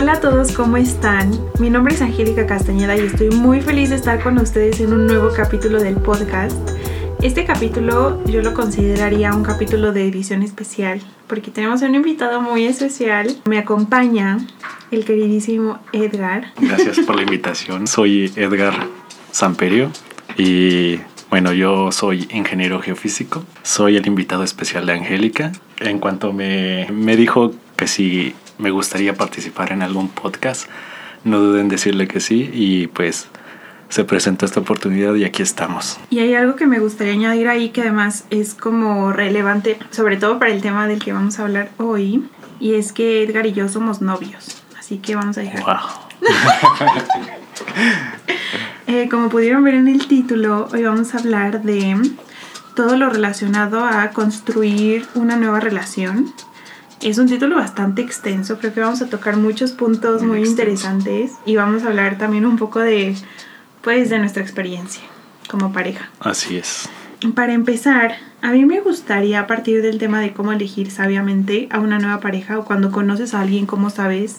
Hola a todos, ¿cómo están? Mi nombre es Angélica Castañeda y estoy muy feliz de estar con ustedes en un nuevo capítulo del podcast. Este capítulo yo lo consideraría un capítulo de edición especial porque tenemos un invitado muy especial. Me acompaña el queridísimo Edgar. Gracias por la invitación. Soy Edgar Samperio y bueno, yo soy ingeniero geofísico. Soy el invitado especial de Angélica. En cuanto me, me dijo que si me gustaría participar en algún podcast, no duden en decirle que sí y pues se presentó esta oportunidad y aquí estamos. Y hay algo que me gustaría añadir ahí que además es como relevante, sobre todo para el tema del que vamos a hablar hoy, y es que Edgar y yo somos novios. Así que vamos a dejar. Wow. Eh, como pudieron ver en el título, hoy vamos a hablar de todo lo relacionado a construir una nueva relación. Es un título bastante extenso, creo que vamos a tocar muchos puntos muy, interesantes y vamos a hablar también un poco de, pues, de nuestra experiencia como pareja. Así es. Para empezar, a mí me gustaría partir del tema de cómo elegir sabiamente a una nueva pareja o cuando conoces a alguien, cómo sabes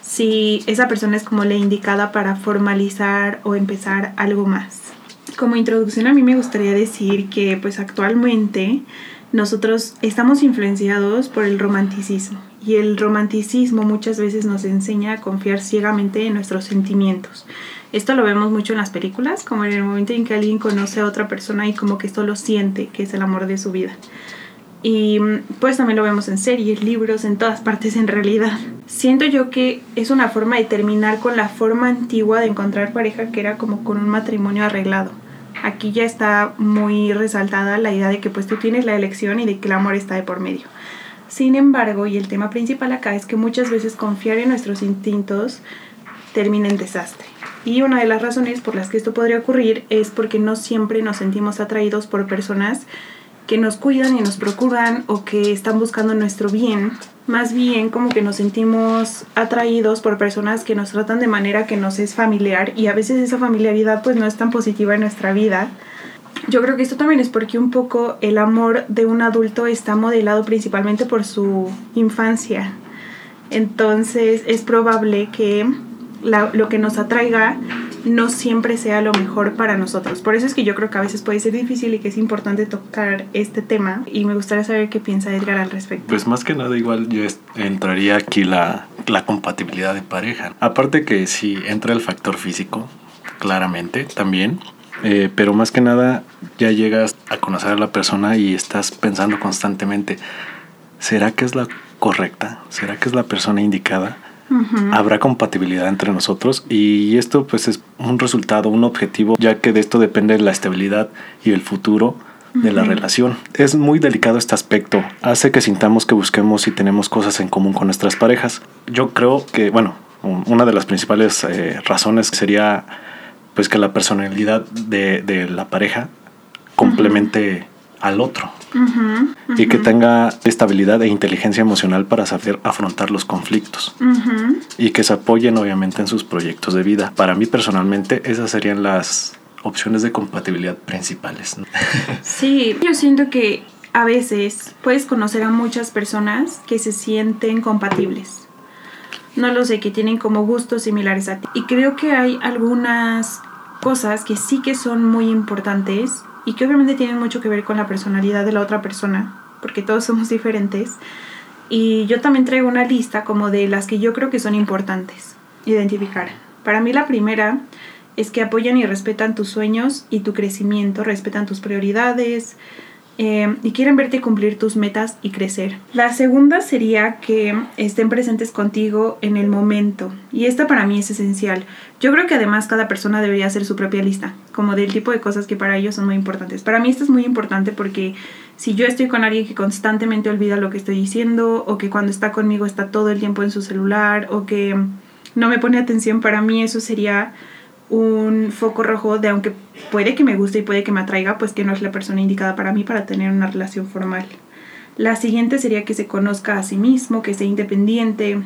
si esa persona es como la indicada para formalizar o empezar algo más. Como introducción a mí me gustaría decir que pues actualmente nosotros estamos influenciados por el romanticismo y el romanticismo muchas veces nos enseña a confiar ciegamente en nuestros sentimientos. Esto lo vemos mucho en las películas, como en el momento en que alguien conoce a otra persona y como que esto lo siente, que es el amor de su vida. Y mm, pues también lo vemos en series, libros, en todas partes en realidad. Siento yo que es una forma de terminar con la forma antigua de encontrar pareja que era como con un matrimonio arreglado. Aquí ya está muy resaltada la idea de que pues tú tienes la elección y de que el amor está de por medio. Sin embargo, y el tema principal acá es que muchas veces confiar en nuestros instintos termina en desastre. Y una de las razones por las que esto podría ocurrir es porque no siempre nos sentimos atraídos por personas que nos cuidan y nos procuran o que están buscando nuestro bien. Más bien como que nos sentimos atraídos por personas que nos tratan de manera que nos es familiar y a veces esa familiaridad pues no es tan positiva en nuestra vida. Yo creo que esto también es porque un poco el amor de un adulto está modelado principalmente por su infancia. Entonces es probable que lo que nos atraiga no siempre sea lo mejor para nosotros. Por eso es que yo creo que a veces puede ser difícil y que es importante tocar este tema y me gustaría saber qué piensa Edgar al respecto. Pues más que nada igual yo entraría aquí la, la compatibilidad de pareja. Aparte que sí entra el factor físico, claramente también. eh, pero más que nada ya llegas a conocer a la persona y estás pensando constantemente, ¿será que es la correcta? ¿Será que es la persona indicada? Habrá compatibilidad entre nosotros y esto pues es un resultado, un objetivo, ya que de esto depende la estabilidad y el futuro de la relación. Es muy delicado este aspecto, hace que sintamos que busquemos y tenemos cosas en común con nuestras parejas. Yo creo que, bueno, un- una de las principales eh, razones sería pues que la personalidad de, de la pareja complemente al otro y que tenga estabilidad e inteligencia emocional para saber afrontar los conflictos y que se apoyen obviamente en sus proyectos de vida. Para mí personalmente esas serían las opciones de compatibilidad principales. ¿no? Sí, yo siento que a veces puedes conocer a muchas personas que se sienten compatibles. No lo sé, que tienen como gustos similares a ti. Y creo que hay algunas cosas que sí que son muy importantes y que obviamente tienen mucho que ver con la personalidad de la otra persona, porque todos somos diferentes. Y yo también traigo una lista como de las que yo creo que son importantes identificar. Para mí la primera es que apoyan y respetan tus sueños y tu crecimiento, respetan tus prioridades eh, y quieren verte cumplir tus metas y crecer. La segunda sería que estén presentes contigo en el momento y esta para mí es esencial. Yo creo que además cada persona debería hacer su propia lista, como del tipo de cosas que para ellos son muy importantes. Para mí esto es muy importante porque si yo estoy con alguien que constantemente olvida lo que estoy diciendo o que cuando está conmigo está todo el tiempo en su celular o que no me pone atención, para mí eso sería un foco rojo de aunque puede que me guste y puede que me atraiga, pues que no es la persona indicada para mí para tener una relación formal. La siguiente sería que se conozca a sí mismo, que sea independiente,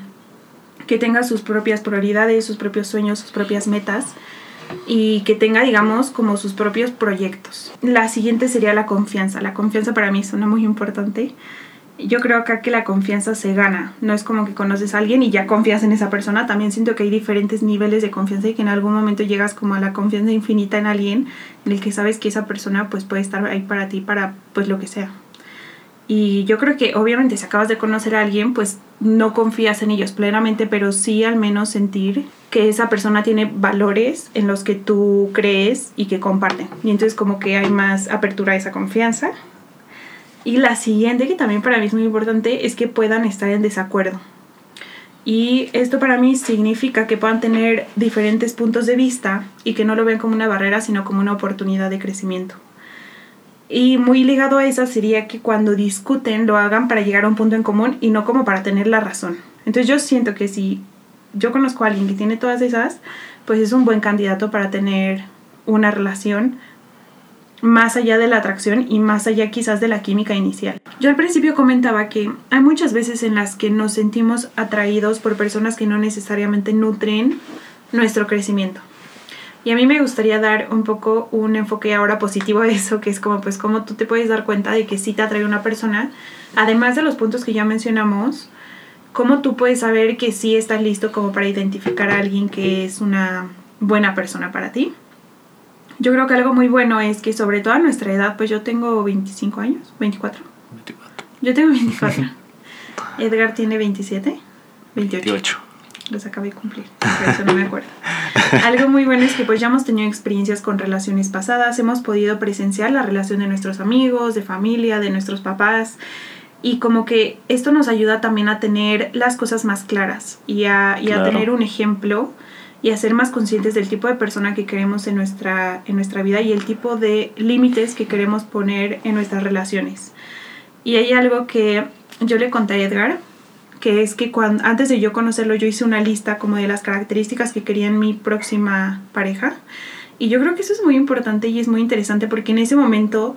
que tenga sus propias prioridades, sus propios sueños, sus propias metas y que tenga, digamos, como sus propios proyectos. La siguiente sería la confianza. La confianza para mí es una muy importante Yo creo acá que la confianza se gana. No es como que conoces a alguien y ya confías en esa persona. También siento que hay diferentes niveles de confianza y que en algún momento llegas como a la confianza infinita en alguien en el que sabes que esa persona pues puede estar ahí para ti para pues lo que sea. Y yo creo que obviamente si acabas de conocer a alguien, pues no confías en ellos plenamente, pero sí al menos sentir que esa persona tiene valores en los que tú crees y que comparten. Y entonces como que hay más apertura a esa confianza. Y la siguiente, que también para mí es muy importante, es que puedan estar en desacuerdo. Y esto para mí significa que puedan tener diferentes puntos de vista y que no lo vean como una barrera, sino como una oportunidad de crecimiento. Y muy ligado a eso sería que cuando discuten lo hagan para llegar a un punto en común y no como para tener la razón. Entonces yo siento que si yo conozco a alguien que tiene todas esas, pues es un buen candidato para tener una relación más allá de la atracción y más allá quizás de la química inicial. Yo al principio comentaba que hay muchas veces en las que nos sentimos atraídos por personas que no necesariamente nutren nuestro crecimiento. Y a mí me gustaría dar un poco un enfoque ahora positivo a eso, que es como pues como tú te puedes dar cuenta de que sí te atrae una persona, además de los puntos que ya mencionamos, cómo tú puedes saber que sí estás listo como para identificar a alguien que es una buena persona para ti. Yo creo que algo muy bueno es que sobre todo a nuestra edad, pues yo tengo 25 años, 24. 24. Yo tengo 24. Edgar tiene 27, 28. 28 los acabé de cumplir, por eso no me acuerdo. Algo muy bueno es que pues ya hemos tenido experiencias con relaciones pasadas, hemos podido presenciar la relación de nuestros amigos, de familia, de nuestros papás y como que esto nos ayuda también a tener las cosas más claras y a, y a tener un ejemplo y a ser más conscientes del tipo de persona que queremos en nuestra, en nuestra vida y el tipo de límites que queremos poner en nuestras relaciones. Y hay algo que yo le conté a Edgar, que es que cuando, antes de yo conocerlo yo hice una lista como de las características que quería en mi próxima pareja. Y yo creo que eso es muy importante y es muy interesante porque en ese momento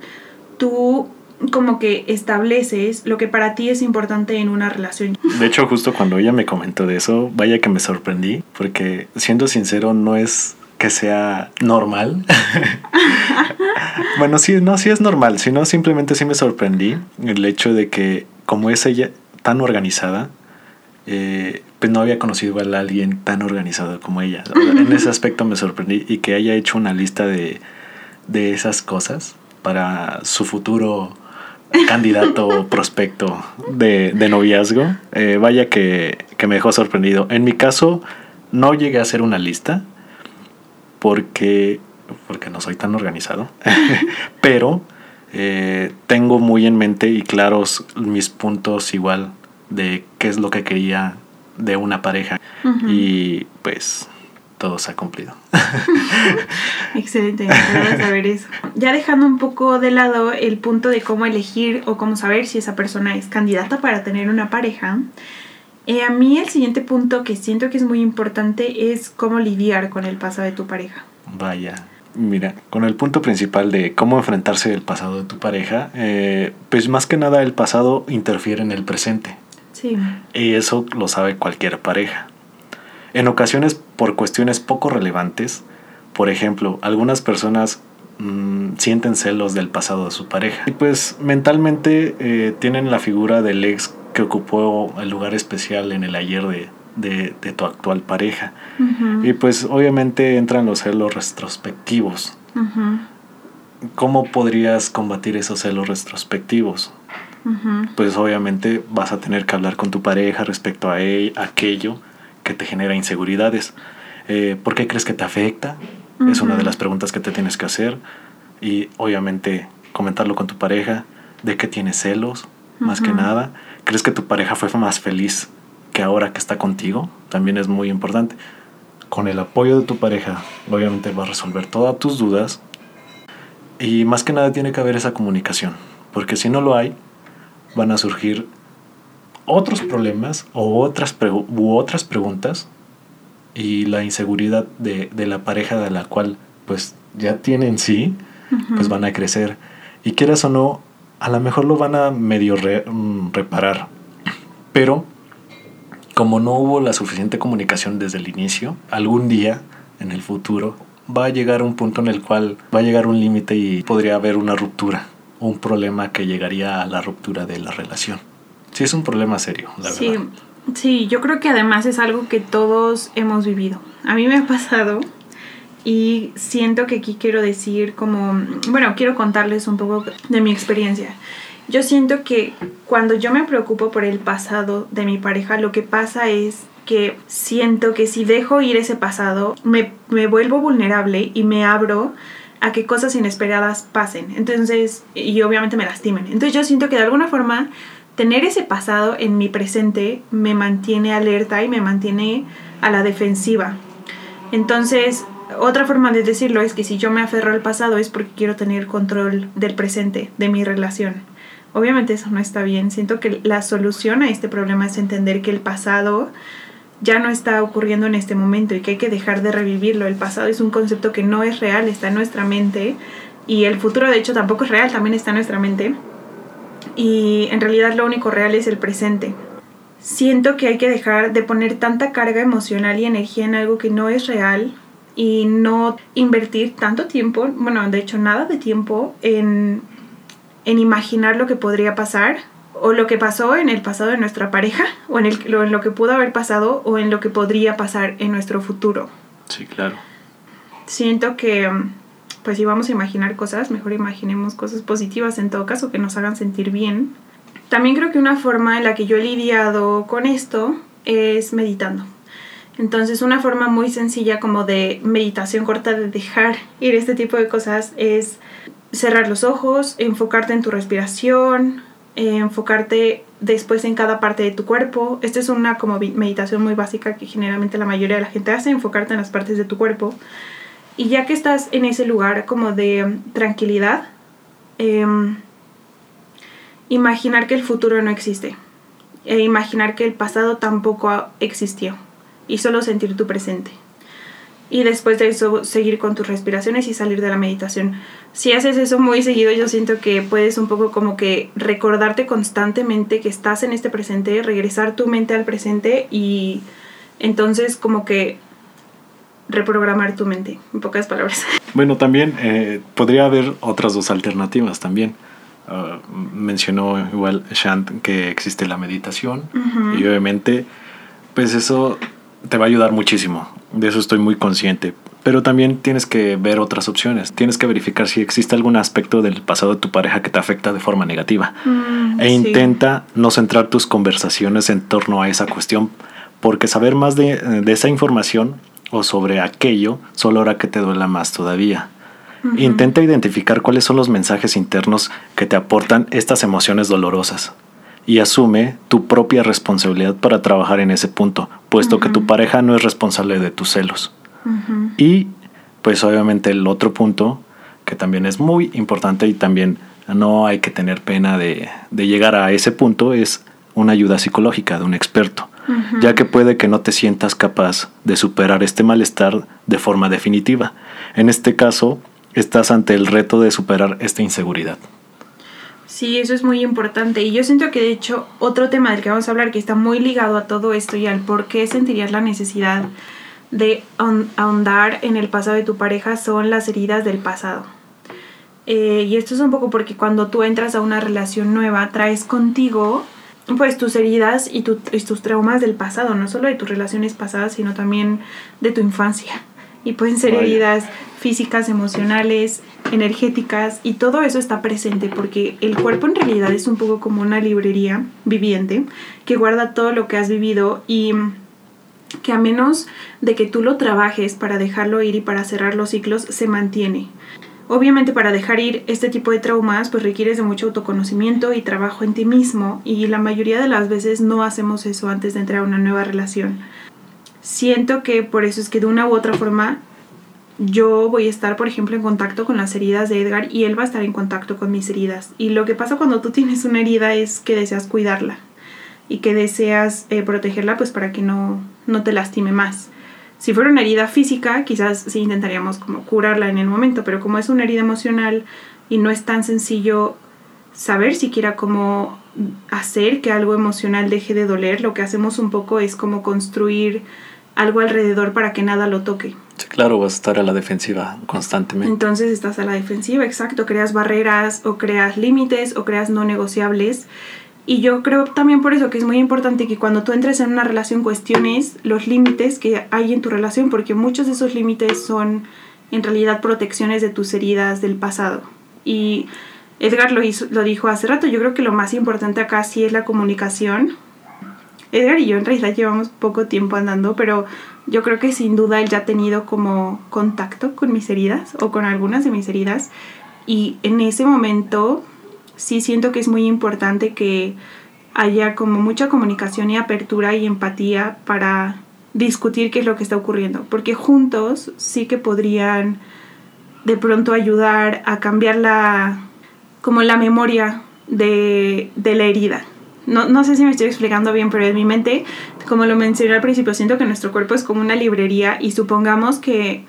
tú como que estableces lo que para ti es importante en una relación. De hecho, justo cuando ella me comentó de eso, vaya que me sorprendí, porque siendo sincero, no es que sea normal. bueno, sí, no, sí es normal, sino simplemente sí me sorprendí el hecho de que como es ella, tan organizada, eh, pues no había conocido a alguien tan organizado como ella. En ese aspecto me sorprendí y que haya hecho una lista de, de esas cosas para su futuro candidato prospecto de, de noviazgo. Eh, vaya que, que, me dejó sorprendido. En mi caso, no llegué a hacer una lista porque, porque no soy tan organizado, pero eh, tengo muy en mente y claros mis puntos igual de qué es lo que quería de una pareja. Y pues todo se ha cumplido. Excelente, a saber eso. Ya dejando un poco de lado el punto de cómo elegir o cómo saber si esa persona es candidata para tener una pareja, eh, a mí el siguiente punto que siento que es muy importante es cómo lidiar con el pasado de tu pareja. Vaya. Mira, con el punto principal de cómo enfrentarse el pasado de tu pareja, eh, pues más que nada el pasado interfiere en el presente. Sí. Y eso lo sabe cualquier pareja. En ocasiones, por cuestiones poco relevantes, por ejemplo, algunas personas mm, sienten celos del pasado de su pareja. Y pues mentalmente eh, tienen la figura del ex que ocupó el lugar especial en el ayer de, de, tu actual pareja. Y pues obviamente entran los celos retrospectivos. ¿Cómo podrías combatir esos celos retrospectivos? Pues obviamente vas a tener que hablar con tu pareja respecto a aquello que te genera inseguridades. Eh, ¿Por qué crees que te afecta? Es una de las preguntas que te tienes que hacer. Y obviamente comentarlo con tu pareja. ¿De qué tienes celos? Más que nada. ¿Crees que tu pareja fue más feliz que ahora que está contigo, también es muy importante. Con el apoyo de tu pareja, obviamente va a resolver todas tus dudas. Y más que nada tiene que haber esa comunicación, porque si no lo hay, van a surgir otros problemas o otras, u otras preguntas y la inseguridad de, de, la pareja de la cual pues ya tienen sí, pues van a crecer. Y quieras o no, a lo mejor lo van a medio mm, reparar. Pero como no hubo la suficiente comunicación desde el inicio, algún día en el futuro va a llegar un punto en el cual va a llegar un límite y podría haber una ruptura, un problema que llegaría a la ruptura de la relación. Sí, es un problema serio, la sí, verdad. Sí, yo creo que además es algo que todos hemos vivido. A mí me ha pasado y siento que aquí quiero decir como, bueno, quiero contarles un poco de mi experiencia. Yo siento que cuando yo me preocupo por el pasado de mi pareja, lo que pasa es que siento que si dejo ir ese pasado, me, me vuelvo vulnerable y me abro a que cosas inesperadas pasen. Entonces, y obviamente me lastimen. Entonces yo siento que de alguna forma tener ese pasado en mi presente me mantiene alerta y me mantiene a la defensiva. Entonces, otra forma de decirlo es que si yo me aferro al pasado es porque quiero tener control del presente, de mi relación. Obviamente eso no está bien. Siento que la solución a este problema es entender que el pasado ya no está ocurriendo en este momento y que hay que dejar de revivirlo. El pasado es un concepto que no es real, está en nuestra mente y el futuro de hecho tampoco es real, también está en nuestra mente. Y en realidad lo único real es el presente. Siento que hay que dejar de poner tanta carga emocional y energía en algo que no es real y no invertir tanto tiempo, bueno, de hecho nada de tiempo en, en imaginar lo que podría pasar o lo que pasó en el pasado de nuestra pareja, o en, el, en lo que pudo haber pasado, o en lo que podría pasar en nuestro futuro. Sí, claro. Siento que, pues si vamos a imaginar cosas, mejor imaginemos cosas positivas en todo caso, que nos hagan sentir bien. También creo que una forma en la que yo he lidiado con esto es meditando. Entonces una forma muy sencilla como de meditación corta, de dejar ir este tipo de cosas, es cerrar los ojos, enfocarte en tu respiración, eh, enfocarte después en cada parte de tu cuerpo. Esta es una como meditación muy básica que generalmente la mayoría de la gente hace, enfocarte en las partes de tu cuerpo. Y ya que estás en ese lugar como de tranquilidad, em, imaginar que el futuro no existe. E imaginar que el pasado tampoco existió. Y solo sentir tu presente y después de eso seguir con tus respiraciones y salir de la meditación. Si haces eso muy seguido, yo siento que puedes un poco como que recordarte constantemente que estás en este presente, regresar tu mente al presente y entonces como que reprogramar tu mente, en pocas palabras. Bueno, también eh, podría haber otras dos alternativas también. Uh, mencionó igual Shant que existe la meditación y obviamente pues eso te va a ayudar muchísimo. De eso estoy muy consciente. Pero también tienes que ver otras opciones. Tienes que verificar si existe algún aspecto del pasado de tu pareja que te afecta de forma negativa. Mm, e sí. intenta no centrar tus conversaciones en torno a esa cuestión, porque saber más de, de esa información o sobre aquello solo hará que te duela más todavía. Intenta identificar cuáles son los mensajes internos que te aportan estas emociones dolorosas y asume tu propia responsabilidad para trabajar en ese punto, puesto que tu pareja no es responsable de tus celos. Y pues obviamente el otro punto, que también es muy importante y también no hay que tener pena de, de llegar a ese punto, es una ayuda psicológica de un experto, Ya que puede que no te sientas capaz de superar este malestar de forma definitiva. En este caso, estás ante el reto de superar esta inseguridad. Sí, eso es muy importante. Y yo siento que de hecho otro tema del que vamos a hablar que está muy ligado a todo esto y al por qué sentirías la necesidad de ahon- ahondar en el pasado de tu pareja son las heridas del pasado. Eh, y esto es un poco porque cuando tú entras a una relación nueva traes contigo pues tus heridas y, tu- y tus traumas del pasado, no solo de tus relaciones pasadas, sino también de tu infancia. Y pueden ser Vaya. heridas físicas, emocionales, energéticas, y todo eso está presente porque el cuerpo en realidad es un poco como una librería viviente que guarda todo lo que has vivido y que a menos de que tú lo trabajes para dejarlo ir y para cerrar los ciclos, se mantiene. Obviamente para dejar ir este tipo de traumas pues requieres de mucho autoconocimiento y trabajo en ti mismo y la mayoría de las veces no hacemos eso antes de entrar a una nueva relación. Siento que por eso es que de una u otra forma yo voy a estar, por ejemplo, en contacto con las heridas de Edgar y él va a estar en contacto con mis heridas. Y lo que pasa cuando tú tienes una herida es que deseas cuidarla y que deseas eh, protegerla pues para que no, no te lastime más. Si fuera una herida física, quizás sí intentaríamos como curarla en el momento, pero como es una herida emocional y no es tan sencillo saber siquiera cómo hacer que algo emocional deje de doler, lo que hacemos un poco es como construir algo alrededor para que nada lo toque. Sí, claro, vas a estar a la defensiva constantemente. Entonces estás a la defensiva, exacto, creas barreras o creas límites o creas no negociables Y yo creo también por eso que es muy importante que cuando tú entres en una relación cuestiones los límites que hay en tu relación, porque muchos de esos límites son en realidad protecciones de tus heridas del pasado. Y Edgar lo, hizo, lo dijo hace rato, yo creo que lo más importante acá sí es la comunicación. Edgar y yo en realidad llevamos poco tiempo andando, pero yo creo que sin duda él ya ha tenido como contacto con mis heridas o con algunas de mis heridas. Y en ese momento sí siento que es muy importante que haya como mucha comunicación y apertura y empatía para discutir qué es lo que está ocurriendo, porque juntos sí que podrían de pronto ayudar a cambiar la como la memoria de, de la herida. No, no, sé si me estoy explicando bien, pero en mi mente, como lo mencioné al principio, siento que nuestro cuerpo es como una librería y supongamos que,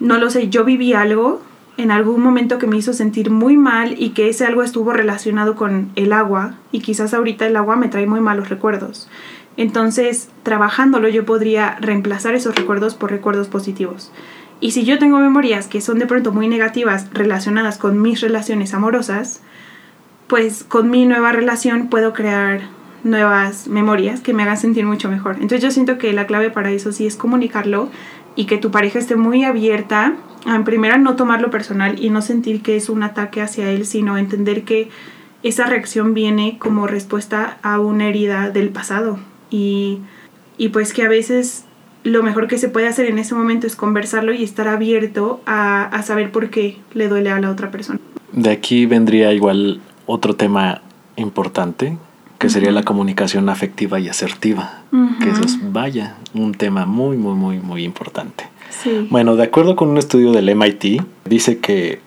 no lo sé, yo viví algo en algún momento que me hizo sentir muy mal y que ese algo estuvo relacionado con el agua y quizás ahorita el agua me trae muy malos recuerdos. Entonces, trabajándolo yo podría reemplazar esos recuerdos por recuerdos positivos. Y si yo tengo memorias que son de pronto muy negativas relacionadas con mis relaciones amorosas, pues con mi nueva relación puedo crear nuevas memorias que me hagan sentir mucho mejor. Entonces yo siento que la clave para eso sí es comunicarlo y que tu pareja esté muy abierta en primera no tomarlo personal y no sentir que es un ataque hacia él, sino entender que esa reacción viene como respuesta a una herida del pasado y, y pues que a veces lo mejor que se puede hacer en ese momento es conversarlo y estar abierto a, a saber por qué le duele a la otra persona. De aquí vendría igual otro tema importante, que sería la comunicación afectiva y asertiva, que eso es, vaya, un tema muy, muy, muy, muy importante. Bueno, de acuerdo con un estudio del MIT, dice que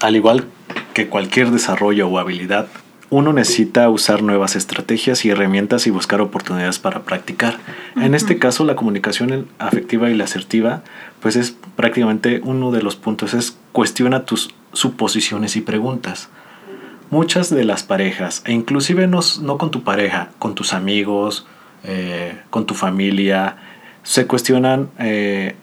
al igual que cualquier desarrollo o habilidad, uno necesita usar nuevas estrategias y herramientas y buscar oportunidades para practicar. En este caso, la comunicación afectiva y la asertiva, pues es prácticamente uno de los puntos, es cuestiona tus suposiciones y preguntas muchas de las parejas, e inclusive no, no con tu pareja, con tus amigos, eh, con tu familia, se cuestionan eh,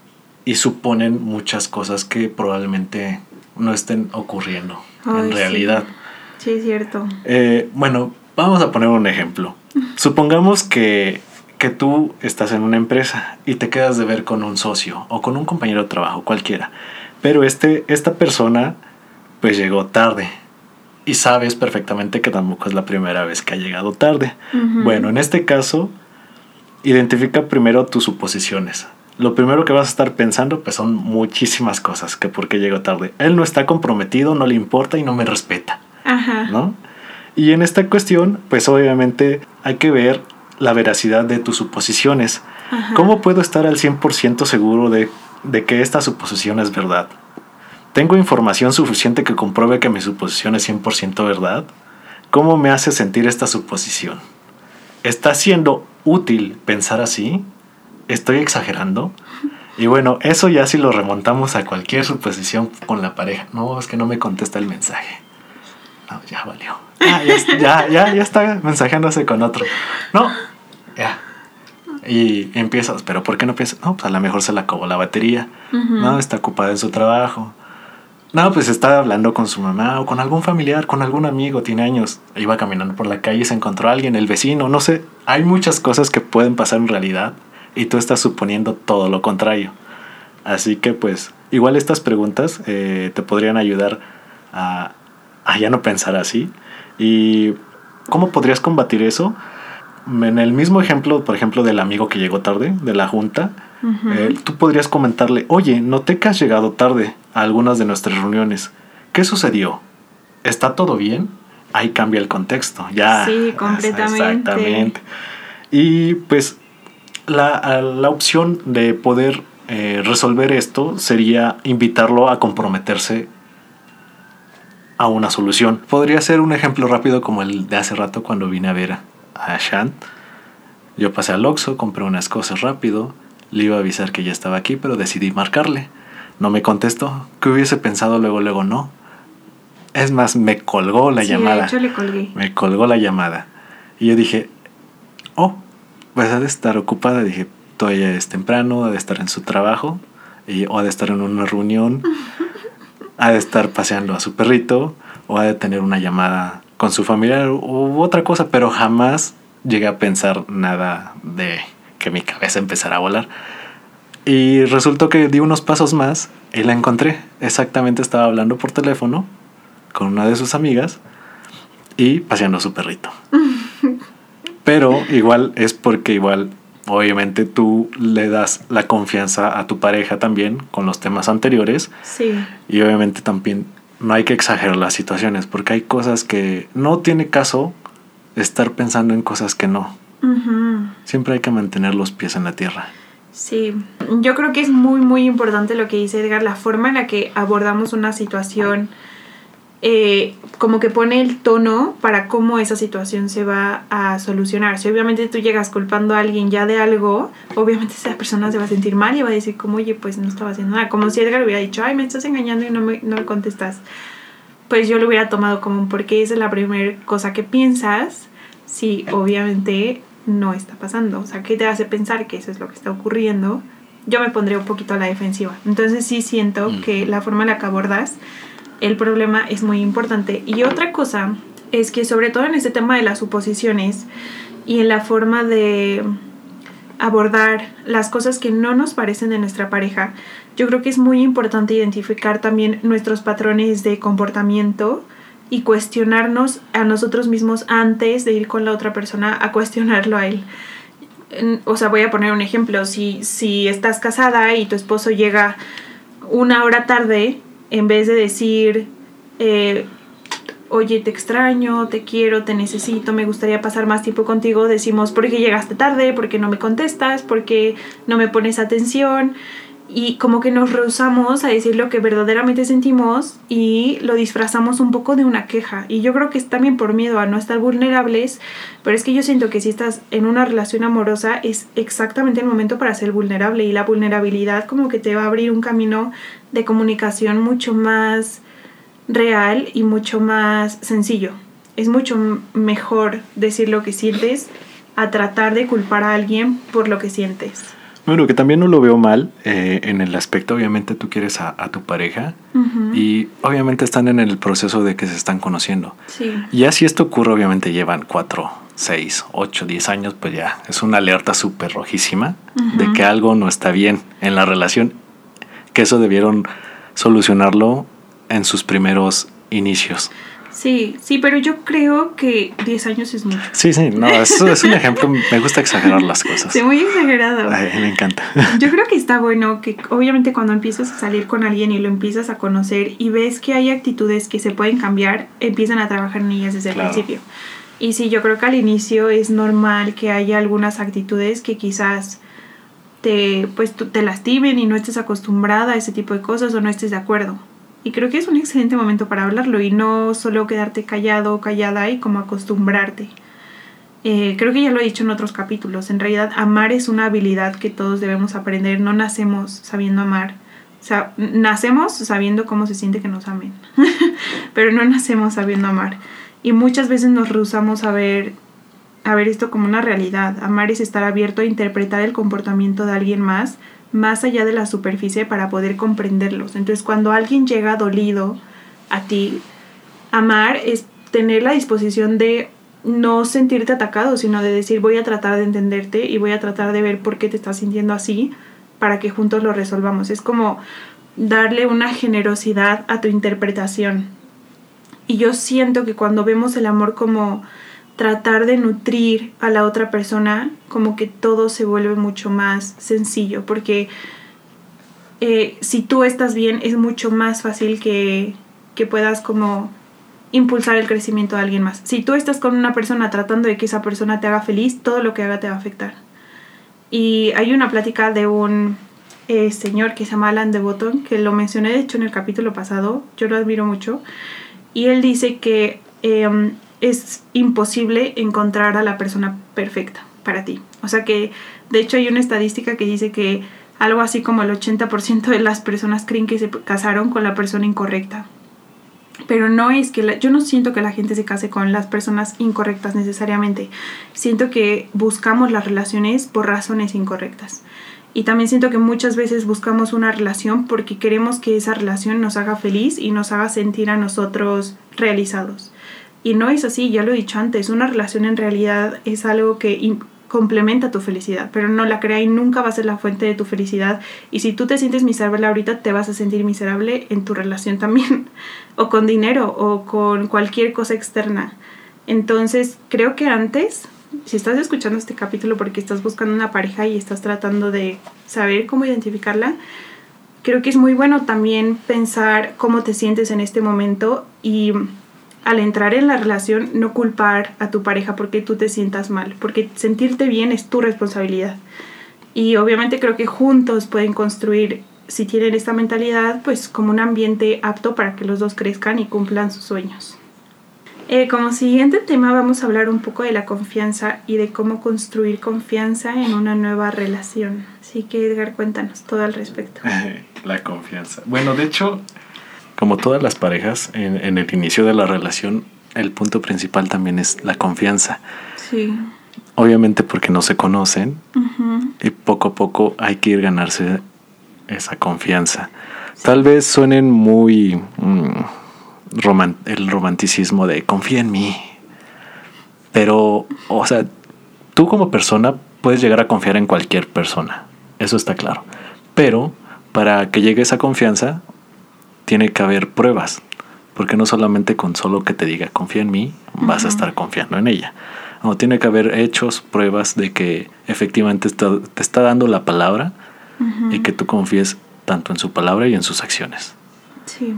y suponen muchas cosas que probablemente no estén ocurriendo en realidad. Sí, es cierto. Eh, bueno, vamos a poner un ejemplo. Supongamos que, que tú estás en una empresa y te quedas de ver con un socio o con un compañero de trabajo, cualquiera. Pero este, esta persona pues llegó tarde y sabes perfectamente que tampoco es la primera vez que ha llegado tarde. Bueno, en este caso, identifica primero tus suposiciones. Lo primero que vas a estar pensando pues son muchísimas cosas, que por qué llegó tarde. Él no está comprometido, no le importa y no me respeta. Ajá. ¿No? Y en esta cuestión, pues obviamente hay que ver la veracidad de tus suposiciones. ¿Cómo puedo estar al 100% seguro de, de que esta suposición es verdad? ¿Tengo información suficiente que compruebe que mi suposición es 100% verdad? ¿Cómo me hace sentir esta suposición? ¿Está siendo útil pensar así? ¿Estoy exagerando? Y bueno, eso ya si lo remontamos a cualquier suposición con la pareja. No, es que no me contesta el mensaje. No, ya valió. Ah, ya, ya, ya, está mensajeándose con otro. No, ya. Y empiezas, pero ¿por qué no piensas? No, pues a lo mejor se le acabó la batería. No, está ocupada en su trabajo. No, pues estaba hablando con su mamá o con algún familiar, con algún amigo, tiene años. Iba caminando por la calle y se encontró a alguien, el vecino, no sé. Hay muchas cosas que pueden pasar en realidad y tú estás suponiendo todo lo contrario. Así que pues igual estas preguntas eh, te podrían ayudar a, a ya no pensar así. ¿Y cómo podrías combatir eso? En el mismo ejemplo, por ejemplo, del amigo que llegó tarde, de la junta, eh, tú podrías comentarle, oye, noté que has llegado tarde a algunas de nuestras reuniones. ¿Qué sucedió? ¿Está todo bien? Ahí cambia el contexto, ya. Sí, completamente. Exactamente. Y pues la, la opción de poder eh, resolver esto sería invitarlo a comprometerse a una solución. Podría ser un ejemplo rápido como el de hace rato cuando vine a ver a Shant. Yo pasé al Oxxo, compré unas cosas rápido, le iba a avisar que ya estaba aquí, pero decidí marcarle. No me contestó. ¿Qué hubiese pensado luego, luego no? Es más, me colgó la llamada. De le colgué. Me colgó la llamada. Y yo dije, oh, pues ha de estar ocupada. Dije, todavía es temprano, ha de estar en su trabajo, y, o ha de estar en una reunión, ha de estar paseando a su perrito, o ha de tener una llamada con su familia u otra cosa, pero jamás llegué a pensar nada de que mi cabeza empezara a volar. Y resultó que di unos pasos más y la encontré. Exactamente estaba hablando por teléfono con una de sus amigas y paseando a su perrito. Pero igual es porque igual obviamente tú le das la confianza a tu pareja también con los temas anteriores. Sí. Y obviamente también no hay que exagerar las situaciones porque hay cosas que no tiene caso estar pensando en cosas que no. Siempre hay que mantener los pies en la tierra. Sí, yo creo que es muy, muy importante lo que dice Edgar, la forma en la que abordamos una situación, eh, como que pone el tono para cómo esa situación se va a solucionar. Si obviamente tú llegas culpando a alguien ya de algo, obviamente esa persona se va a sentir mal y va a decir como, oye, pues no estaba haciendo nada. Como si Edgar hubiera dicho, ay, me estás engañando y no me, no me contestas. Pues yo lo hubiera tomado como porque esa es la primera cosa que piensas. Sí, obviamente no está pasando. O sea, ¿qué te hace pensar que eso es lo que está ocurriendo? Yo me pondría un poquito a la defensiva. Entonces sí siento que la forma en la que abordas el problema es muy importante. Y otra cosa es que sobre todo en este tema de las suposiciones y en la forma de abordar las cosas que no nos parecen de nuestra pareja, yo creo que es muy importante identificar también nuestros patrones de comportamiento y cuestionarnos a nosotros mismos antes de ir con la otra persona a cuestionarlo a él. O sea, voy a poner un ejemplo. Si, si estás casada y tu esposo llega una hora tarde, en vez de decir, eh, oye, te extraño, te quiero, te necesito, me gustaría pasar más tiempo contigo, decimos, ¿por qué llegaste tarde? ¿Por qué no me contestas? ¿Por qué no me pones atención? Y como que nos rehusamos a decir lo que verdaderamente sentimos y lo disfrazamos un poco de una queja. Y yo creo que es también por miedo a no estar vulnerables, pero es que yo siento que si estás en una relación amorosa es exactamente el momento para ser vulnerable y la vulnerabilidad como que te va a abrir un camino de comunicación mucho más real y mucho más sencillo. Es mucho mejor decir lo que sientes a tratar de culpar a alguien por lo que sientes. Bueno, que también no lo veo mal eh, en el aspecto, obviamente tú quieres a, tu pareja y obviamente están en el proceso de que se están conociendo. Sí. Ya si esto ocurre, obviamente llevan cuatro, seis, ocho, diez años, pues ya es una alerta súper rojísima de que algo no está bien en la relación, que eso debieron solucionarlo en sus primeros inicios. Sí, sí, pero yo creo que 10 años es mucho. Sí, sí, no, eso es un ejemplo, me gusta exagerar las cosas. Sí, muy exagerado. Ay, me encanta. Yo creo que está bueno que obviamente cuando empiezas a salir con alguien y lo empiezas a conocer y ves que hay actitudes que se pueden cambiar, empiezan a trabajar en ellas desde el principio. Y sí, yo creo que al inicio es normal que haya algunas actitudes que quizás te, pues, te lastimen y no estés acostumbrada a ese tipo de cosas o no estés de acuerdo. Y creo que es un excelente momento para hablarlo y no solo quedarte callado o callada y como acostumbrarte. Eh, creo que ya lo he dicho en otros capítulos. En realidad, amar es una habilidad que todos debemos aprender. No nacemos sabiendo amar. Nacemos sabiendo cómo se siente que nos amen. Pero no nacemos sabiendo amar. Y muchas veces nos rehusamos a ver, a ver esto como una realidad. Amar es estar abierto a interpretar el comportamiento de alguien más más allá de la superficie para poder comprenderlos. Entonces, cuando alguien llega dolido a ti, amar es tener la disposición de no sentirte atacado, sino de decir voy a tratar de entenderte y voy a tratar de ver por qué te estás sintiendo así para que juntos lo resolvamos. Es como darle una generosidad a tu interpretación. Y yo siento que cuando vemos el amor como tratar de nutrir a la otra persona, como que todo se vuelve mucho más sencillo, porque eh, si tú estás bien es mucho más fácil que, que puedas como impulsar el crecimiento de alguien más. Si tú estás con una persona tratando de que esa persona te haga feliz, todo lo que haga te va a afectar. Y hay una plática de un eh, señor que se llama Alan de Botton, que lo mencioné de hecho en el capítulo pasado, yo lo admiro mucho, y él dice que em, es imposible encontrar a la persona perfecta para ti. O sea que, de hecho, hay una estadística que dice que algo así como el 80% de las personas creen que se casaron con la persona incorrecta. Pero no es que yo no siento que la gente se case con las personas incorrectas necesariamente. Siento que buscamos las relaciones por razones incorrectas. Y también siento que muchas veces buscamos una relación porque queremos que esa relación nos haga feliz y nos haga sentir a nosotros realizados Y no es así, ya lo he dicho antes, una relación en realidad es algo que complementa tu felicidad, pero no la crea y nunca va a ser la fuente de tu felicidad. Y si tú te sientes miserable ahorita, te vas a sentir miserable en tu relación también, o con dinero, o con cualquier cosa externa. Entonces, creo que antes, si estás escuchando este capítulo porque estás buscando una pareja y estás tratando de saber cómo identificarla, creo que es muy bueno también pensar cómo te sientes en este momento y al entrar en la relación no culpar a tu pareja porque tú te sientas mal, porque sentirte bien es tu responsabilidad. Y obviamente creo que juntos pueden construir, si tienen esta mentalidad, pues como un ambiente apto para que los dos crezcan y cumplan sus sueños. Eh, como siguiente tema vamos a hablar un poco de la confianza y de cómo construir confianza en una nueva relación. Así que Edgar, cuéntanos todo al respecto. la confianza. Bueno, de hecho, como todas las parejas, en, el inicio de la relación, el punto principal también es la confianza. Sí. Obviamente porque no se conocen y poco a poco hay que ir ganarse esa confianza. Tal vez suenen muy mm, el romanticismo de confía en mí. Pero, o sea, tú como persona puedes llegar a confiar en cualquier persona. Eso está claro. Pero para que llegue esa confianza, tiene que haber pruebas, porque no solamente con solo que te diga confía en mí, vas a estar confiando en ella. No, tiene que haber hechos, pruebas de que efectivamente te está dando la palabra y que tú confíes tanto en su palabra y en sus acciones. Sí.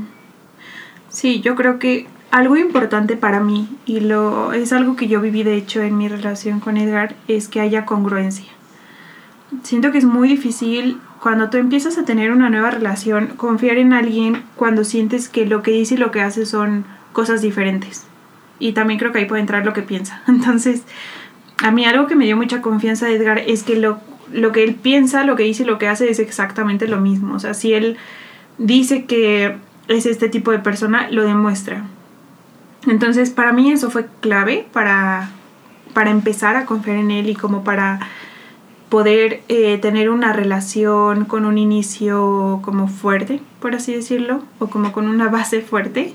Sí, yo creo que algo importante para mí, y lo es algo que yo viví de hecho en mi relación con Edgar, es que haya congruencia. Siento que es muy difícil cuando tú empiezas a tener una nueva relación, confiar en alguien cuando sientes que lo que dice y lo que hace son cosas diferentes. Y también creo que ahí puede entrar lo que piensa. Entonces, a mí algo que me dio mucha confianza de Edgar es que lo, lo que él piensa, lo que dice y lo que hace es exactamente lo mismo. O sea, si él dice que es este tipo de persona, lo demuestra. Entonces, para mí eso fue clave para, para empezar a confiar en él y como para poder eh, tener una relación con un inicio como fuerte, por así decirlo, o como con una base fuerte.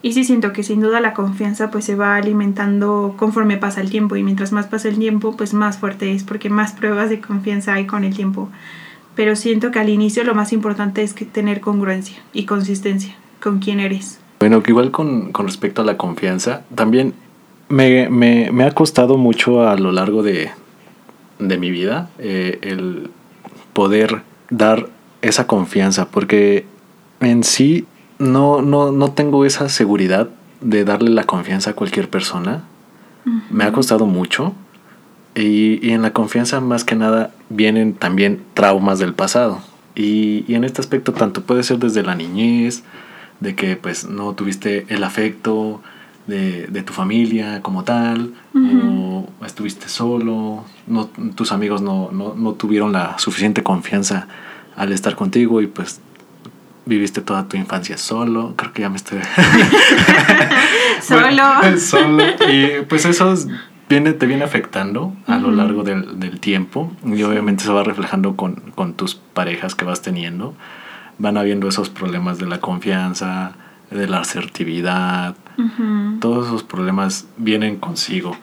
Y sí siento que sin duda la confianza pues se va alimentando conforme pasa el tiempo y mientras más pasa el tiempo pues más fuerte es porque más pruebas de confianza hay con el tiempo. Pero siento que al inicio lo más importante es que tener congruencia y consistencia con quién eres. Bueno, que igual con, con respecto a la confianza, también me, me, me ha costado mucho a lo largo de, de mi vida, eh, el poder dar esa confianza, porque en sí no, no, no tengo esa seguridad de darle la confianza a cualquier persona. Me ha costado mucho. Y, y, en la confianza más que nada vienen también traumas del pasado. Y, y, en este aspecto tanto puede ser desde la niñez, de que pues no tuviste el afecto, de, tu familia como tal, o estuviste solo, no, tus amigos no, no, tuvieron la suficiente confianza al estar contigo y pues viviste toda tu infancia solo, creo que ya me estoy... solo. solo. Y pues eso viene, te viene afectando a lo largo del, del, tiempo y obviamente se va reflejando con, con tus parejas que vas teniendo. Van habiendo esos problemas de la confianza, de la asertividad, todos esos problemas vienen consigo.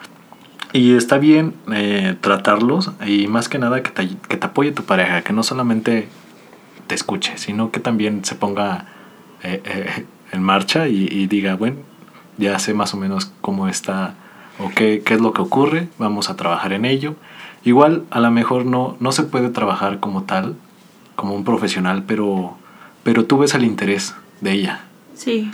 Y está bien eh, tratarlos y más que nada que te, que te, apoye tu pareja, que no solamente te escuche, sino que también se ponga eh, eh, en marcha y, diga, bueno, ya sé más o menos cómo está o qué, qué, es lo que ocurre, vamos a trabajar en ello. Igual a lo mejor no, no se puede trabajar como tal, como un profesional, pero, pero tú ves el interés de ella. Sí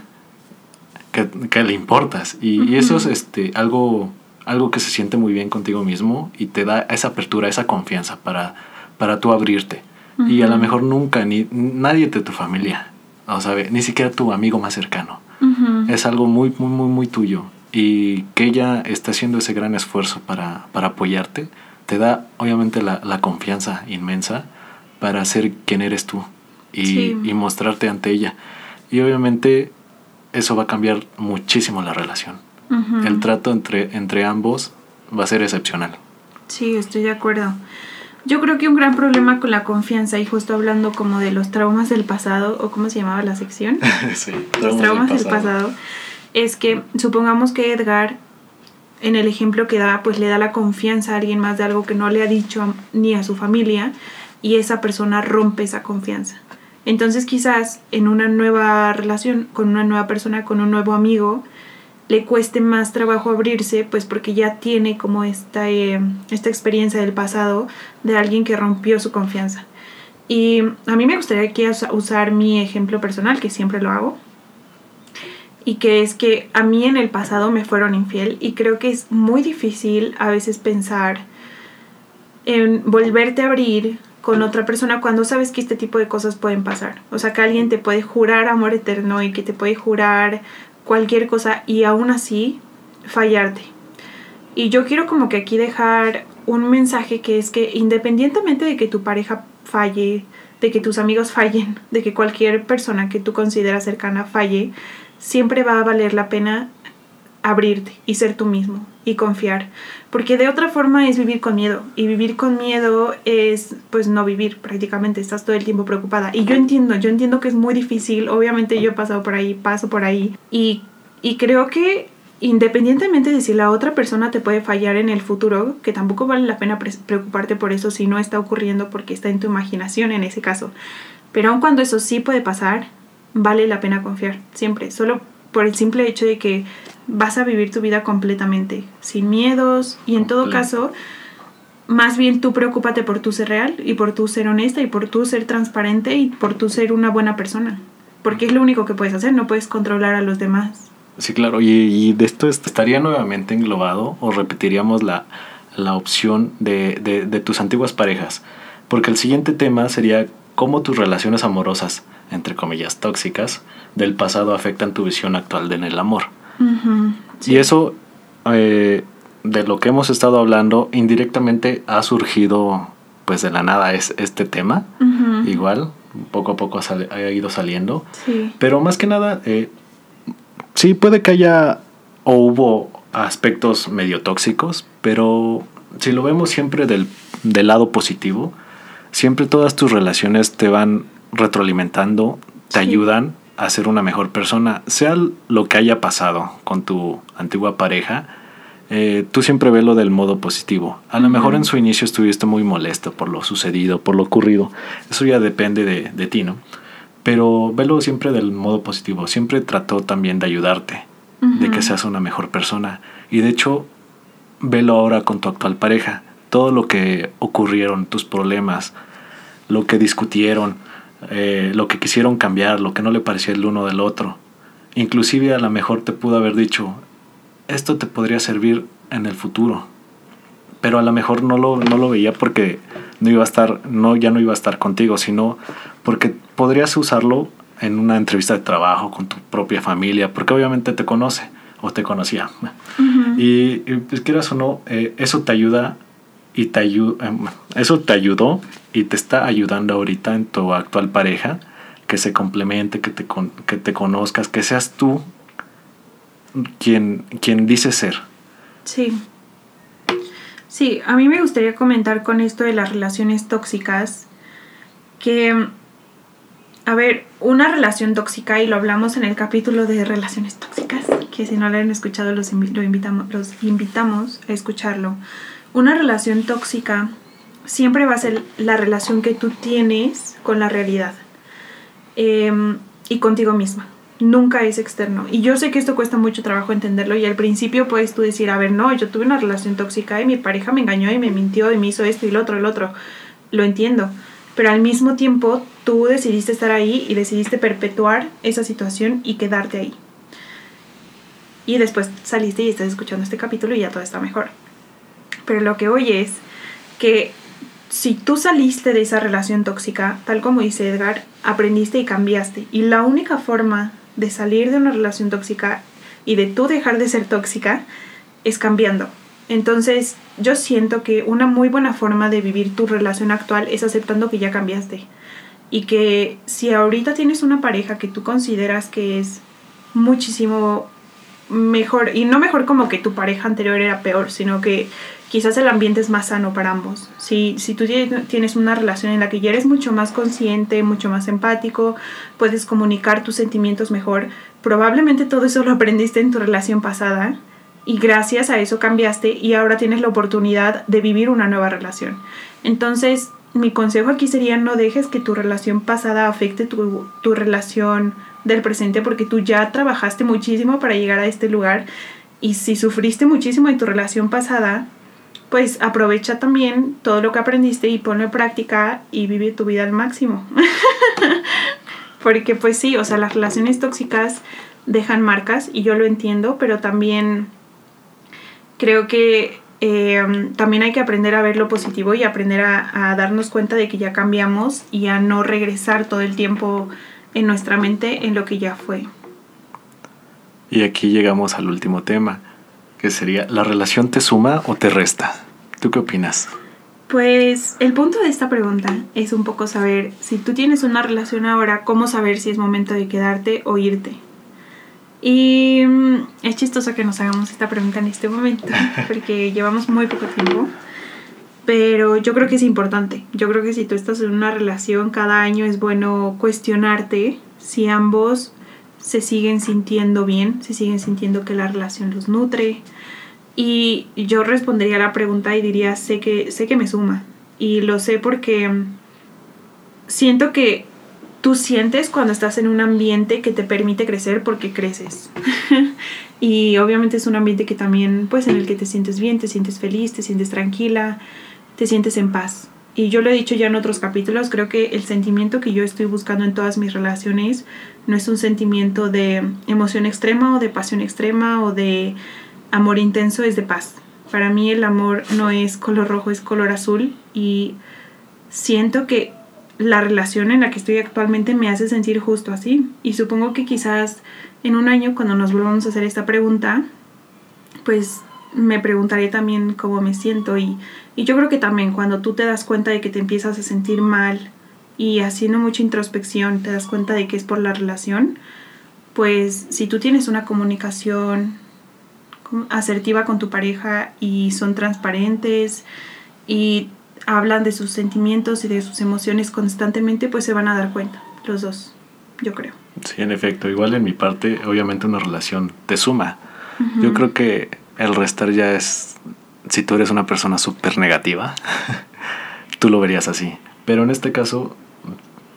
que, le importas. Y, eso es este, algo, algo que se siente muy bien contigo mismo y te da esa apertura, esa confianza para, para tú abrirte. Y a lo mejor nunca, ni nadie de tu familia, o sabe, ni siquiera tu amigo más cercano. Es algo muy, muy, muy, muy tuyo. Y que ella está haciendo ese gran esfuerzo para, para apoyarte, te da obviamente la, la, confianza inmensa para ser quien eres tú y, y mostrarte ante ella. Y obviamente eso va a cambiar muchísimo la relación. El trato entre, entre ambos va a ser excepcional. Sí, estoy de acuerdo. Yo creo que un gran problema con la confianza, y justo hablando como de los traumas del pasado, o cómo se llamaba la sección, sí, los traumas del pasado. es que supongamos que Edgar en el ejemplo que da, pues le da la confianza a alguien más de algo que no le ha dicho ni a su familia y esa persona rompe esa confianza. Entonces quizás en una nueva relación con una nueva persona, con un nuevo amigo, le cueste más trabajo abrirse, pues porque ya tiene como esta, eh, esta experiencia del pasado de alguien que rompió su confianza. Y a mí me gustaría aquí usar mi ejemplo personal, que siempre lo hago, y que es que a mí en el pasado me fueron infiel y creo que es muy difícil a veces pensar en volverte a abrir con otra persona cuando sabes que este tipo de cosas pueden pasar. O sea, que alguien te puede jurar amor eterno y que te puede jurar cualquier cosa y aún así fallarte. Y yo quiero como que aquí dejar un mensaje que es que independientemente de que tu pareja falle, de que tus amigos fallen, de que cualquier persona que tú consideras cercana falle, siempre va a valer la pena abrirte y ser tú mismo y confiar. Porque de otra forma es vivir con miedo. Y vivir con miedo es pues no vivir prácticamente. Estás todo el tiempo preocupada. Y yo entiendo, yo entiendo que es muy difícil. Obviamente yo he pasado por ahí, paso por ahí. Y, y creo que independientemente de si la otra persona te puede fallar en el futuro, que tampoco vale la pena preocuparte por eso si no está ocurriendo porque está en tu imaginación en ese caso. Pero aun cuando eso sí puede pasar, vale la pena confiar, siempre, solo por el simple hecho de que vas a vivir tu vida completamente, sin miedos y en todo caso, más bien tú preocúpate por tu ser real y por tu ser honesta y por tu ser transparente y por tu ser una buena persona, porque es lo único que puedes hacer, no puedes controlar a los demás. Sí, claro, y, de esto estaría nuevamente englobado o repetiríamos la, la opción de, de, de tus antiguas parejas, porque el siguiente tema sería cómo tus relaciones amorosas entre comillas, tóxicas del pasado afectan tu visión actual en el amor. Y eso, eh, de lo que hemos estado hablando, indirectamente ha surgido, pues de la nada, es este tema. Igual, poco a poco ha ido saliendo. Pero más que nada, eh, sí puede que haya o hubo aspectos medio tóxicos, pero si lo vemos siempre del, del lado positivo, siempre todas tus relaciones te van retroalimentando, te ayudan a ser una mejor persona. Sea lo que haya pasado con tu antigua pareja, eh, tú siempre ves lo del modo positivo. A lo mejor en su inicio estuviste muy molesto por lo sucedido, por lo ocurrido. Eso ya depende de, ti, ¿no? Pero velo siempre del modo positivo. Siempre trató también de ayudarte, de que seas una mejor persona. Y de hecho, velo ahora con tu actual pareja. Todo lo que ocurrieron, tus problemas, lo que discutieron, eh, lo que quisieron cambiar, lo que no le parecía el uno del otro. Inclusive a lo mejor te pudo haber dicho, esto te podría servir en el futuro. Pero a lo mejor no lo, no lo veía porque no iba a estar, no, ya no iba a estar contigo, sino porque podrías usarlo en una entrevista de trabajo con tu propia familia, porque obviamente te conoce o te conocía. y, pues quieras o no, eh, eso te ayuda y te em, eso te ayudó y te está ayudando ahorita en tu actual pareja, que se complemente, que te, que te conozcas, que seas tú quien, quien dice ser. Sí. Sí, a mí me gustaría comentar con esto de las relaciones tóxicas, que, a ver, una relación tóxica, y lo hablamos en el capítulo de relaciones tóxicas, que si no lo han escuchado los, lo invitamos, los invitamos a escucharlo. Una relación tóxica siempre va a ser la relación que tú tienes con la realidad em, y contigo misma. Nunca es externo. Y yo sé que esto cuesta mucho trabajo entenderlo y al principio puedes tú decir, a ver, no, yo tuve una relación tóxica y mi pareja me engañó y me mintió y me hizo esto y lo otro, el otro. Lo entiendo. Pero al mismo tiempo tú decidiste estar ahí y decidiste perpetuar esa situación y quedarte ahí. Y después saliste y estás escuchando este capítulo y ya todo está mejor. Pero lo que hoy es que si tú saliste de esa relación tóxica, tal como dice Edgar, aprendiste y cambiaste. Y la única forma de salir de una relación tóxica y de tú dejar de ser tóxica es cambiando. Entonces, yo siento que una muy buena forma de vivir tu relación actual es aceptando que ya cambiaste. Y que si ahorita tienes una pareja que tú consideras que es muchísimo mejor, y no mejor como que tu pareja anterior era peor, sino que quizás el ambiente es más sano para ambos. Si, si tú tienes una relación en la que ya eres mucho más consciente, mucho más empático, puedes comunicar tus sentimientos mejor, probablemente todo eso lo aprendiste en tu relación pasada y gracias a eso cambiaste y ahora tienes la oportunidad de vivir una nueva relación. Entonces, mi consejo aquí sería no dejes que tu relación pasada afecte tu, tu relación del presente porque tú ya trabajaste muchísimo para llegar a este lugar y si sufriste muchísimo en tu relación pasada, pues aprovecha también todo lo que aprendiste y ponlo en práctica y vive tu vida al máximo. porque pues sí, o sea, las relaciones tóxicas dejan marcas y yo lo entiendo, pero también creo que eh, también hay que aprender a ver lo positivo y aprender a, darnos cuenta de que ya cambiamos y a no regresar todo el tiempo en nuestra mente en lo que ya fue. Y aquí llegamos al último tema, que sería, ¿la relación te suma o te resta? ¿Tú qué opinas? Pues el punto de esta pregunta es un poco saber, si tú tienes una relación ahora, ¿cómo saber si es momento de quedarte o irte? Y mm, es chistoso que nos hagamos esta pregunta en este momento, porque llevamos muy poco tiempo. Pero yo creo que es importante. Yo creo que si tú estás en una relación cada año es bueno cuestionarte si ambos se siguen sintiendo bien, se siguen sintiendo que la relación los nutre. Y yo respondería a la pregunta y diría, sé que, sé que me suma. Y lo sé porque siento que tú sientes cuando estás en un ambiente que te permite crecer porque creces. y obviamente es un ambiente que también, pues en el que te sientes bien, te sientes feliz, te sientes tranquila, te sientes en paz. Y yo lo he dicho ya en otros capítulos, creo que el sentimiento que yo estoy buscando en todas mis relaciones no es un sentimiento de emoción extrema o de pasión extrema o de amor intenso, es de paz. Para mí el amor no es color rojo, es color azul y siento que la relación en la que estoy actualmente me hace sentir justo así. Y supongo que quizás en un año cuando nos volvamos a hacer esta pregunta, pues me preguntaré también cómo me siento y, y yo creo que también cuando tú te das cuenta de que te empiezas a sentir mal y haciendo mucha introspección te das cuenta de que es por la relación, pues si tú tienes una comunicación asertiva con tu pareja y son transparentes y hablan de sus sentimientos y de sus emociones constantemente, pues se van a dar cuenta, los dos, yo creo. Sí, en efecto, igual en mi parte, obviamente una relación te suma. Yo creo que el restar ya es, si tú eres una persona súper negativa, tú lo verías así. Pero en este caso,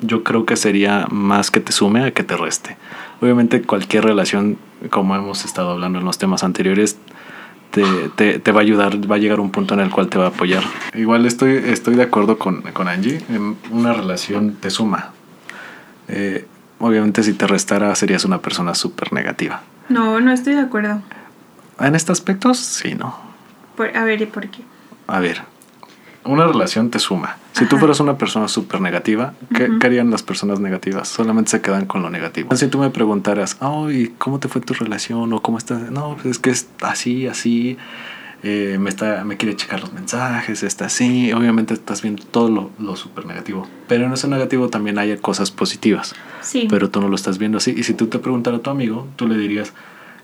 yo creo que sería más que te sume a que te reste. Obviamente cualquier relación, como hemos estado hablando en los temas anteriores, te, te, va a ayudar, va a llegar un punto en el cual te va a apoyar. Igual estoy, estoy de acuerdo con, con Angie, en una relación te suma. Eh, obviamente si te restara serías una persona súper negativa. No, no estoy de acuerdo. En este aspecto, sí, no. A ver, ¿y por qué? A ver, una relación te suma. Si tú fueras una persona súper negativa, ¿qué, harían las personas negativas? Solamente se quedan con lo negativo. Si tú me preguntaras, ay, ¿cómo te fue tu relación? O ¿cómo estás? No, pues es que es así, así. Eh, me, está, me quiere checar los mensajes, está así. Obviamente estás viendo todo lo, lo súper negativo. Pero en ese negativo también hay cosas positivas. Sí. Pero tú no lo estás viendo así. Y si tú te preguntaras a tu amigo, tú le dirías,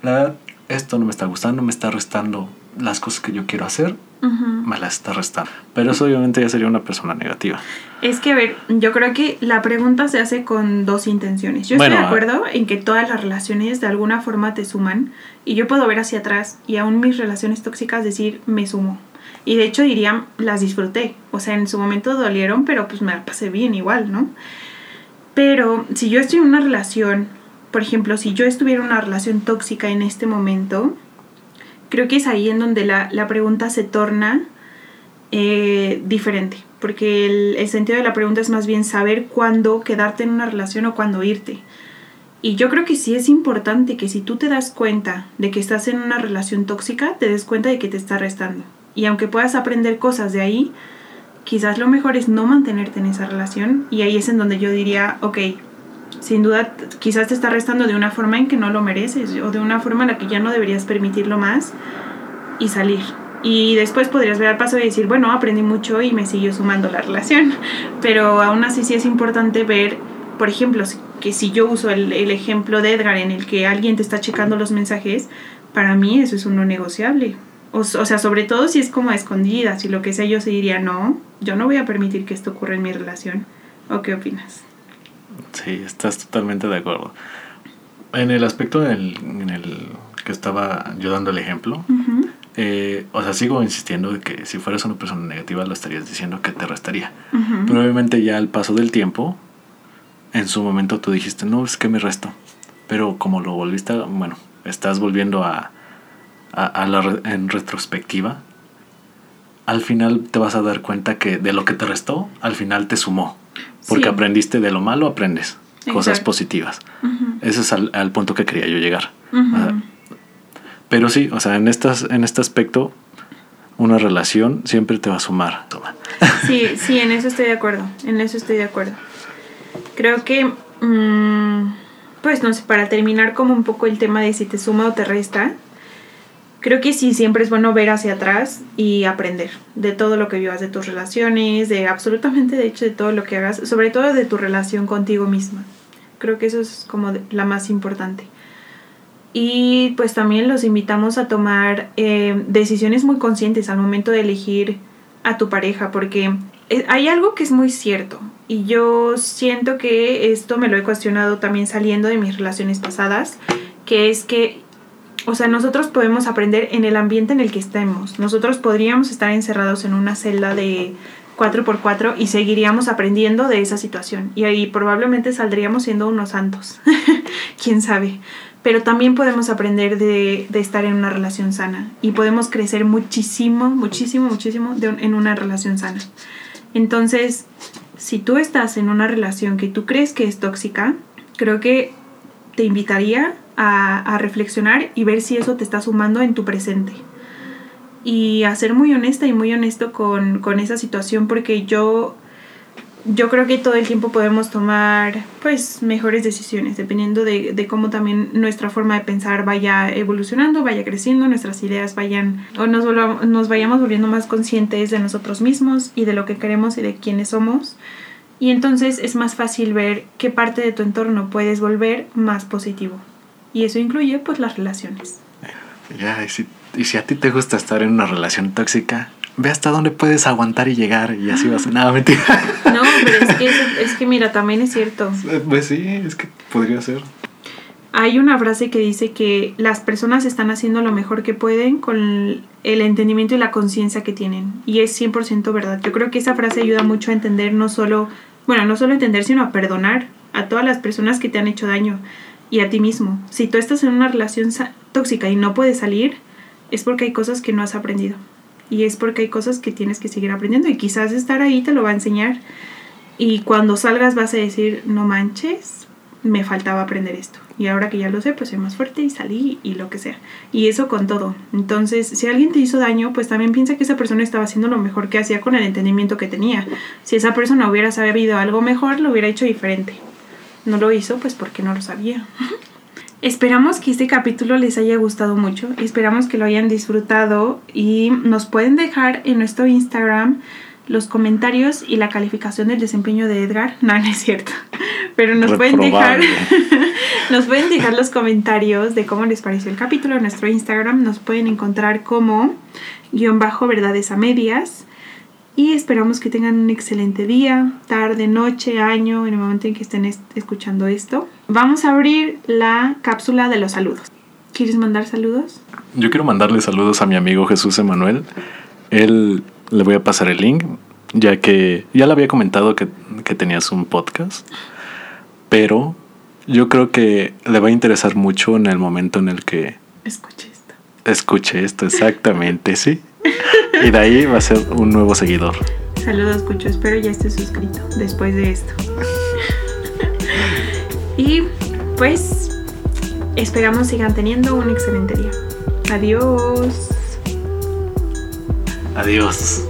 la verdad, esto no me está gustando, me está restando las cosas que yo quiero hacer, me las está restando. Pero eso obviamente ya sería una persona negativa. Es que, a ver, yo creo que la pregunta se hace con dos intenciones. Yo estoy de acuerdo en que todas las relaciones de alguna forma te suman y yo puedo ver hacia atrás y aún mis relaciones tóxicas decir me sumo. Y de hecho diría, las disfruté. O sea, en su momento dolieron, pero pues me la pasé bien igual, ¿no? Pero si yo estoy en una relación por ejemplo, si yo estuviera en una relación tóxica en este momento, creo que es ahí en donde la, pregunta se torna eh, diferente, porque el, el, sentido de la pregunta es más bien saber cuándo quedarte en una relación o cuándo irte. Y yo creo que sí es importante que si tú te das cuenta de que estás en una relación tóxica, te des cuenta de que te está restando. Y aunque puedas aprender cosas de ahí, quizás lo mejor es no mantenerte en esa relación. Y ahí es en donde yo diría, ok, sin duda quizás te está restando de una forma en que no lo mereces o de una forma en la que ya no deberías permitirlo más y salir. Y después podrías ver al paso y decir, bueno, aprendí mucho y me siguió sumando la relación. Pero aún así sí es importante ver, por ejemplo, que si yo uso el, el ejemplo de Edgar en el que alguien te está checando los mensajes, para mí eso es un no negociable. O, o sea, sobre todo si es como a escondidas y lo que sea, yo se diría, no, yo no voy a permitir que esto ocurra en mi relación. ¿O qué opinas? Sí, estás totalmente de acuerdo. En el aspecto del, en el que estaba yo dando el ejemplo, eh, o sea, sigo insistiendo de que si fueras una persona negativa lo estarías diciendo que te restaría. Pero obviamente ya al paso del tiempo, en su momento tú dijiste, no, es que me resto. Pero como lo volviste, a- bueno, estás volviendo a, a, a la re- en retrospectiva, al final te vas a dar cuenta que de lo que te restó, al final te sumó. Porque Sí. aprendiste de lo malo, aprendes cosas positivas. Ese es al, al punto que quería yo llegar. Pero sí, o sea, en, estas, en este aspecto, una relación siempre te va a sumar. Toma. Sí, sí, en eso estoy de acuerdo. En eso estoy de acuerdo. Creo que, mm, pues no sé, para terminar como un poco el tema de si te suma o te resta, creo que sí, siempre es bueno ver hacia atrás y aprender de todo lo que vivas, de tus relaciones, de absolutamente, de hecho, de todo lo que hagas, sobre todo de tu relación contigo misma. Creo que eso es como la más importante. Y pues también los invitamos a tomar eh, decisiones muy conscientes al momento de elegir a tu pareja, porque eh, hay algo que es muy cierto y yo siento que esto me lo he cuestionado también saliendo de mis relaciones pasadas, que es que, o sea, nosotros podemos aprender en el ambiente en el que estemos. Nosotros podríamos estar encerrados en una celda de 4x4 y seguiríamos aprendiendo de esa situación y ahí probablemente saldríamos siendo unos santos, quién sabe. Pero también podemos aprender de, estar en una relación sana y podemos crecer muchísimo, muchísimo, muchísimo en una relación sana. Entonces, si tú estás en una relación que tú crees que es tóxica, creo que te invitaría a, reflexionar y ver si eso te está sumando en tu presente. Y a ser muy honesta y muy honesto con, con esa situación porque yo, yo creo que todo el tiempo podemos tomar pues mejores decisiones dependiendo de, de cómo también nuestra forma de pensar vaya evolucionando, vaya creciendo, nuestras ideas vayan o nos, volvamos- nos vayamos volviendo más conscientes de nosotros mismos y de lo que queremos y de quiénes somos. Y entonces es más fácil ver qué parte de tu entorno puedes volver más positivo. Y eso incluye pues las relaciones. Ya, y si, y si a ti te gusta estar en una relación tóxica, ve hasta dónde puedes aguantar y llegar y así vas a... Nada, mentira. No, pero es que, eso- es que mira, también es cierto. Pues sí, es que podría ser. Hay una frase que dice que las personas están haciendo lo mejor que pueden con el entendimiento y la conciencia que tienen. Y es 100% verdad. Yo creo que esa frase ayuda mucho a entender no solo, bueno, no solo entender, sino a perdonar a todas las personas que te han hecho daño y a ti mismo. Si tú estás en una relación tóxica y no puedes salir, es porque hay cosas que no has aprendido. Y es porque hay cosas que tienes que seguir aprendiendo. Y quizás estar ahí te lo va a enseñar. Y cuando salgas vas a decir, no manches, me faltaba aprender esto. Y ahora que ya lo sé, pues soy más fuerte y salí y lo que sea. Y eso con todo. Entonces, si alguien te hizo daño, pues también piensa que esa persona estaba haciendo lo mejor que hacía con el entendimiento que tenía. Si esa persona hubiera sabido algo mejor, lo hubiera hecho diferente. No lo hizo, pues porque no lo sabía. Esperamos que este capítulo les haya gustado mucho. Esperamos que lo hayan disfrutado y nos pueden dejar en nuestro Instagram los comentarios y la calificación del desempeño de Edgar. No, no es cierto. Pero nos pueden dejar nos pueden dejar los comentarios de cómo les pareció el capítulo en nuestro Instagram. Nos pueden encontrar como guion bajo verdades a medias. Y esperamos que tengan un excelente día, tarde, noche, año, en el momento en que estén est- escuchando esto. Vamos a abrir la cápsula de los saludos. ¿Quieres mandar saludos? Yo quiero mandarle saludos a mi amigo Jesús Emanuel. Él le voy a pasar el link, ya que ya le había comentado que, que tenías un podcast, pero yo creo que le va a interesar mucho en el momento en el que Escuche esto. escuche esto exactamente, ¿sí? Y de ahí va a ser un nuevo seguidor. Saludos, Cucho. Espero ya estés suscrito después de esto. y pues esperamos sigan teniendo un excelente día. Adiós. Adiós.